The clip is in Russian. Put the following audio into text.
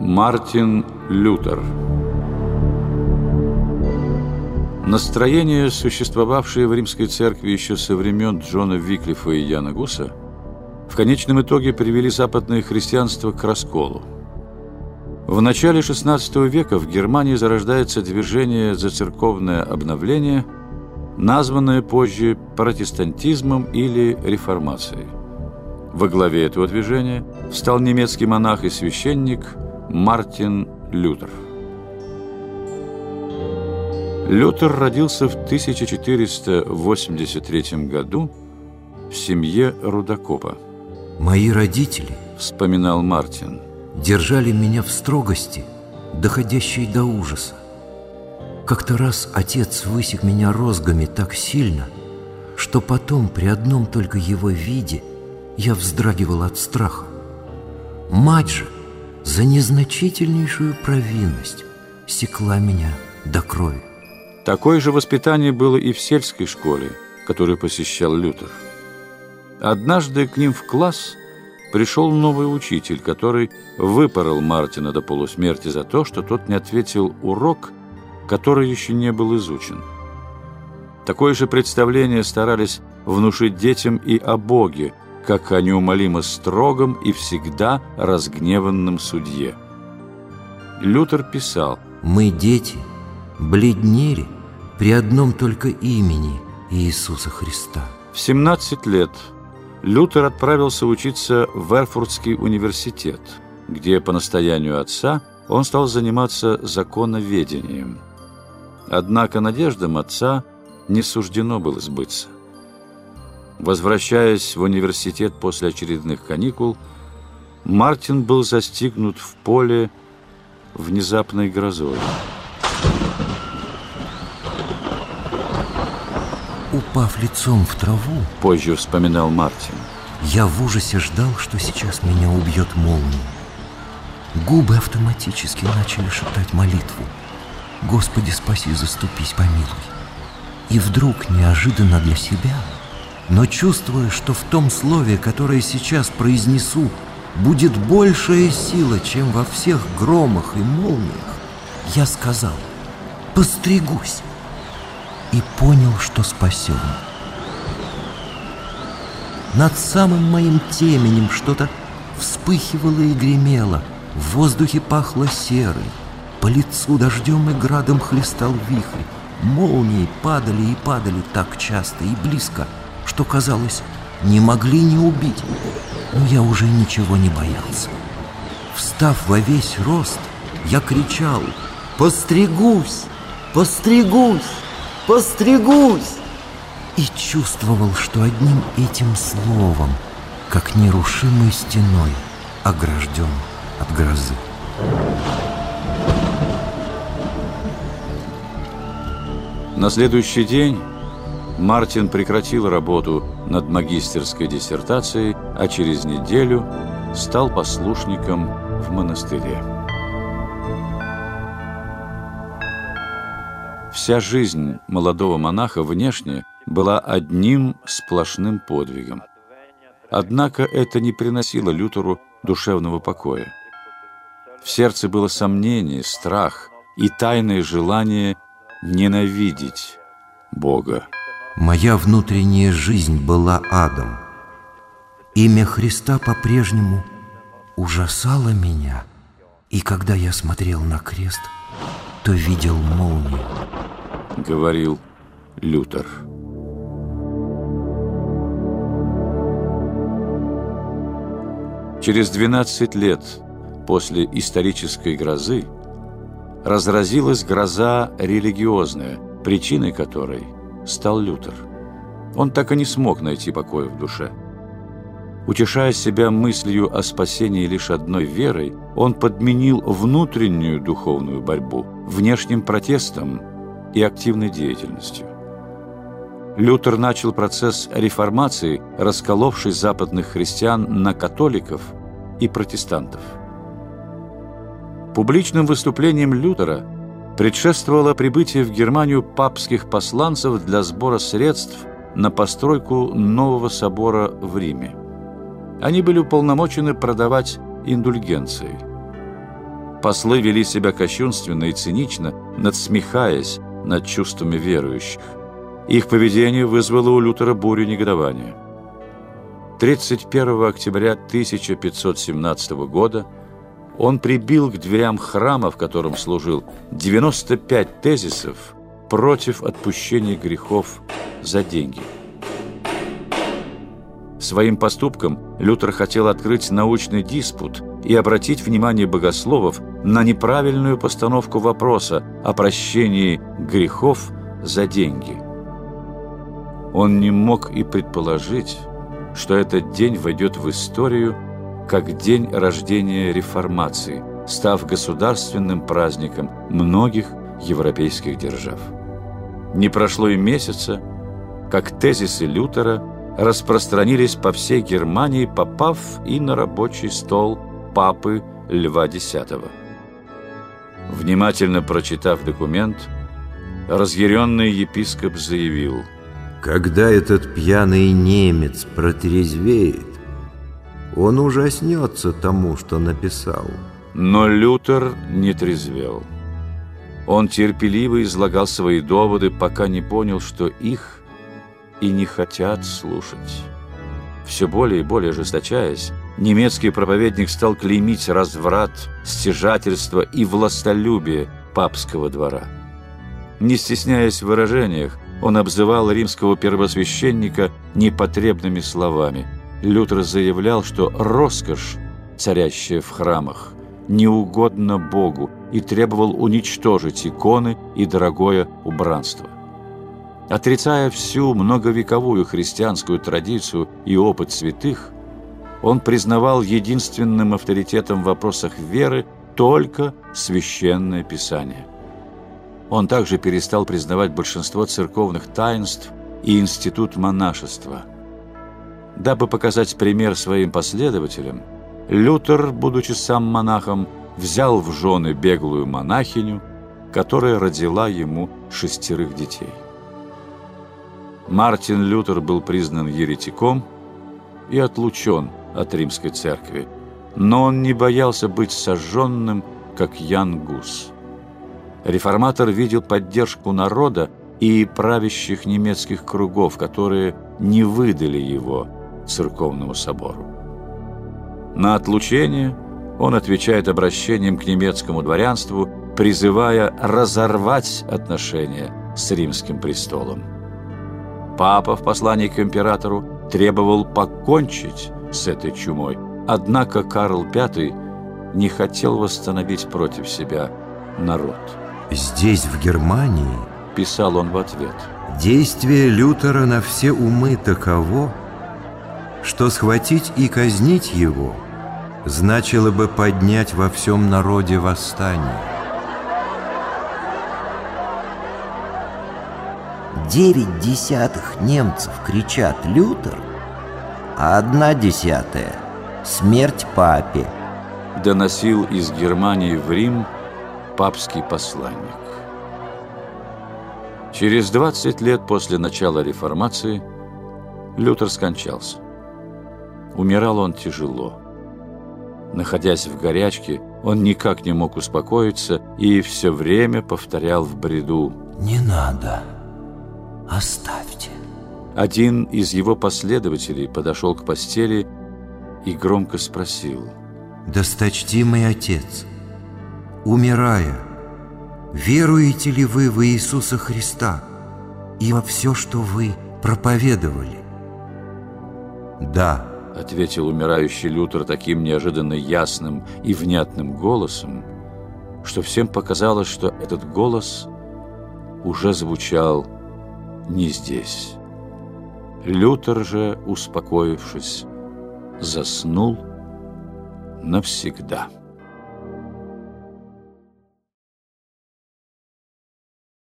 Мартин Лютер Настроения, существовавшие в римской церкви еще со времен Джона Виклифа и Яна Гуса, в конечном итоге привели западное христианство к расколу. В начале XVI века в Германии зарождается движение за церковное обновление, названное позже протестантизмом или реформацией. Во главе этого движения стал немецкий монах и священник Мартин Лютер. Лютер родился в 1483 году в семье рудокопа. «Мои родители, — вспоминал Мартин, — держали меня в строгости, доходящей до ужаса. Как-то раз отец высек меня розгами так сильно, что потом при одном только его виде я вздрагивал от страха. Мать же за незначительнейшую провинность секла меня до крови. Такое же воспитание было и в сельской школе, которую посещал Лютер. Однажды к ним в класс пришел новый учитель, который выпорол Мартина до полусмерти за то, что тот не ответил урок, который еще не был изучен. Такое же представление старались внушить детям и о Боге, как о неумолимо строгом и всегда разгневанном судье. Лютер писал «Мы, дети, бледнели при одном только имени Иисуса Христа». В 17 лет Лютер отправился учиться в Эрфуртский университет, где по настоянию отца он стал заниматься законоведением. Однако надеждам отца не суждено было сбыться. Возвращаясь в университет после очередных каникул, Мартин был застигнут в поле внезапной грозой. Упав лицом в траву, позже вспоминал Мартин, я в ужасе ждал, что сейчас меня убьет молния. Губы автоматически начали шептать молитву. «Господи, спаси, заступись, помилуй». И вдруг, неожиданно для себя, но чувствуя, что в том слове, которое сейчас произнесу, будет большая сила, чем во всех громах и молниях, я сказал «Постригусь» и понял, что спасен. Над самым моим теменем что-то вспыхивало и гремело, в воздухе пахло серой, по лицу дождем и градом хлестал вихрь, молнии падали и падали так часто и близко, что, казалось, не могли не убить. Но я уже ничего не боялся. Встав во весь рост, я кричал «Постригусь! Постригусь! Постригусь!» И чувствовал, что одним этим словом, как нерушимой стеной, огражден от грозы. На следующий день Мартин прекратил работу над магистерской диссертацией, а через неделю стал послушником в монастыре. Вся жизнь молодого монаха внешне была одним сплошным подвигом. Однако это не приносило Лютеру душевного покоя. В сердце было сомнение, страх и тайное желание ненавидеть Бога. Моя внутренняя жизнь была адом. Имя Христа по-прежнему ужасало меня, и когда я смотрел на крест, то видел молнию. Говорил Лютер. Через 12 лет после исторической грозы разразилась гроза религиозная, причиной которой стал Лютер. Он так и не смог найти покоя в душе. Утешая себя мыслью о спасении лишь одной верой, он подменил внутреннюю духовную борьбу внешним протестом и активной деятельностью. Лютер начал процесс реформации, расколовший западных христиан на католиков и протестантов. Публичным выступлением Лютера предшествовало прибытие в Германию папских посланцев для сбора средств на постройку нового собора в Риме. Они были уполномочены продавать индульгенции. Послы вели себя кощунственно и цинично, надсмехаясь над чувствами верующих. Их поведение вызвало у Лютера бурю негодования. 31 октября 1517 года он прибил к дверям храма, в котором служил, 95 тезисов против отпущения грехов за деньги. Своим поступком Лютер хотел открыть научный диспут и обратить внимание богословов на неправильную постановку вопроса о прощении грехов за деньги. Он не мог и предположить, что этот день войдет в историю как день рождения реформации, став государственным праздником многих европейских держав. Не прошло и месяца, как тезисы Лютера распространились по всей Германии, попав и на рабочий стол папы Льва X. Внимательно прочитав документ, разъяренный епископ заявил «Когда этот пьяный немец протрезвеет, он ужаснется тому, что написал». Но Лютер не трезвел. Он терпеливо излагал свои доводы, пока не понял, что их и не хотят слушать. Все более и более ожесточаясь, немецкий проповедник стал клеймить разврат, стяжательство и властолюбие папского двора. Не стесняясь в выражениях, он обзывал римского первосвященника непотребными словами. Лютер заявлял, что роскошь, царящая в храмах, не угодно Богу и требовал уничтожить иконы и дорогое убранство. Отрицая всю многовековую христианскую традицию и опыт святых, он признавал единственным авторитетом в вопросах веры только священное писание. Он также перестал признавать большинство церковных таинств и институт монашества. Дабы показать пример своим последователям, Лютер, будучи сам монахом, взял в жены беглую монахиню, которая родила ему шестерых детей. Мартин Лютер был признан еретиком и отлучен от римской церкви, но он не боялся быть сожженным, как Ян Гус. Реформатор видел поддержку народа и правящих немецких кругов, которые не выдали его церковному собору. На отлучение он отвечает обращением к немецкому дворянству, призывая разорвать отношения с римским престолом. Папа в послании к императору требовал покончить с этой чумой, однако Карл V не хотел восстановить против себя народ. «Здесь, в Германии, — писал он в ответ, — действие Лютера на все умы таково, что схватить и казнить его значило бы поднять во всем народе восстание. девять десятых немцев кричат «Лютер», а одна десятая — «Смерть папе». Доносил из Германии в Рим папский посланник. Через 20 лет после начала реформации Лютер скончался. Умирал он тяжело. Находясь в горячке, он никак не мог успокоиться и все время повторял в бреду «Не надо». Оставьте. Один из его последователей подошел к постели и громко спросил. «Досточтимый отец, умирая, веруете ли вы в Иисуса Христа и во все, что вы проповедовали?» «Да», — ответил умирающий Лютер таким неожиданно ясным и внятным голосом, что всем показалось, что этот голос уже звучал не здесь. Лютер же, успокоившись, заснул навсегда.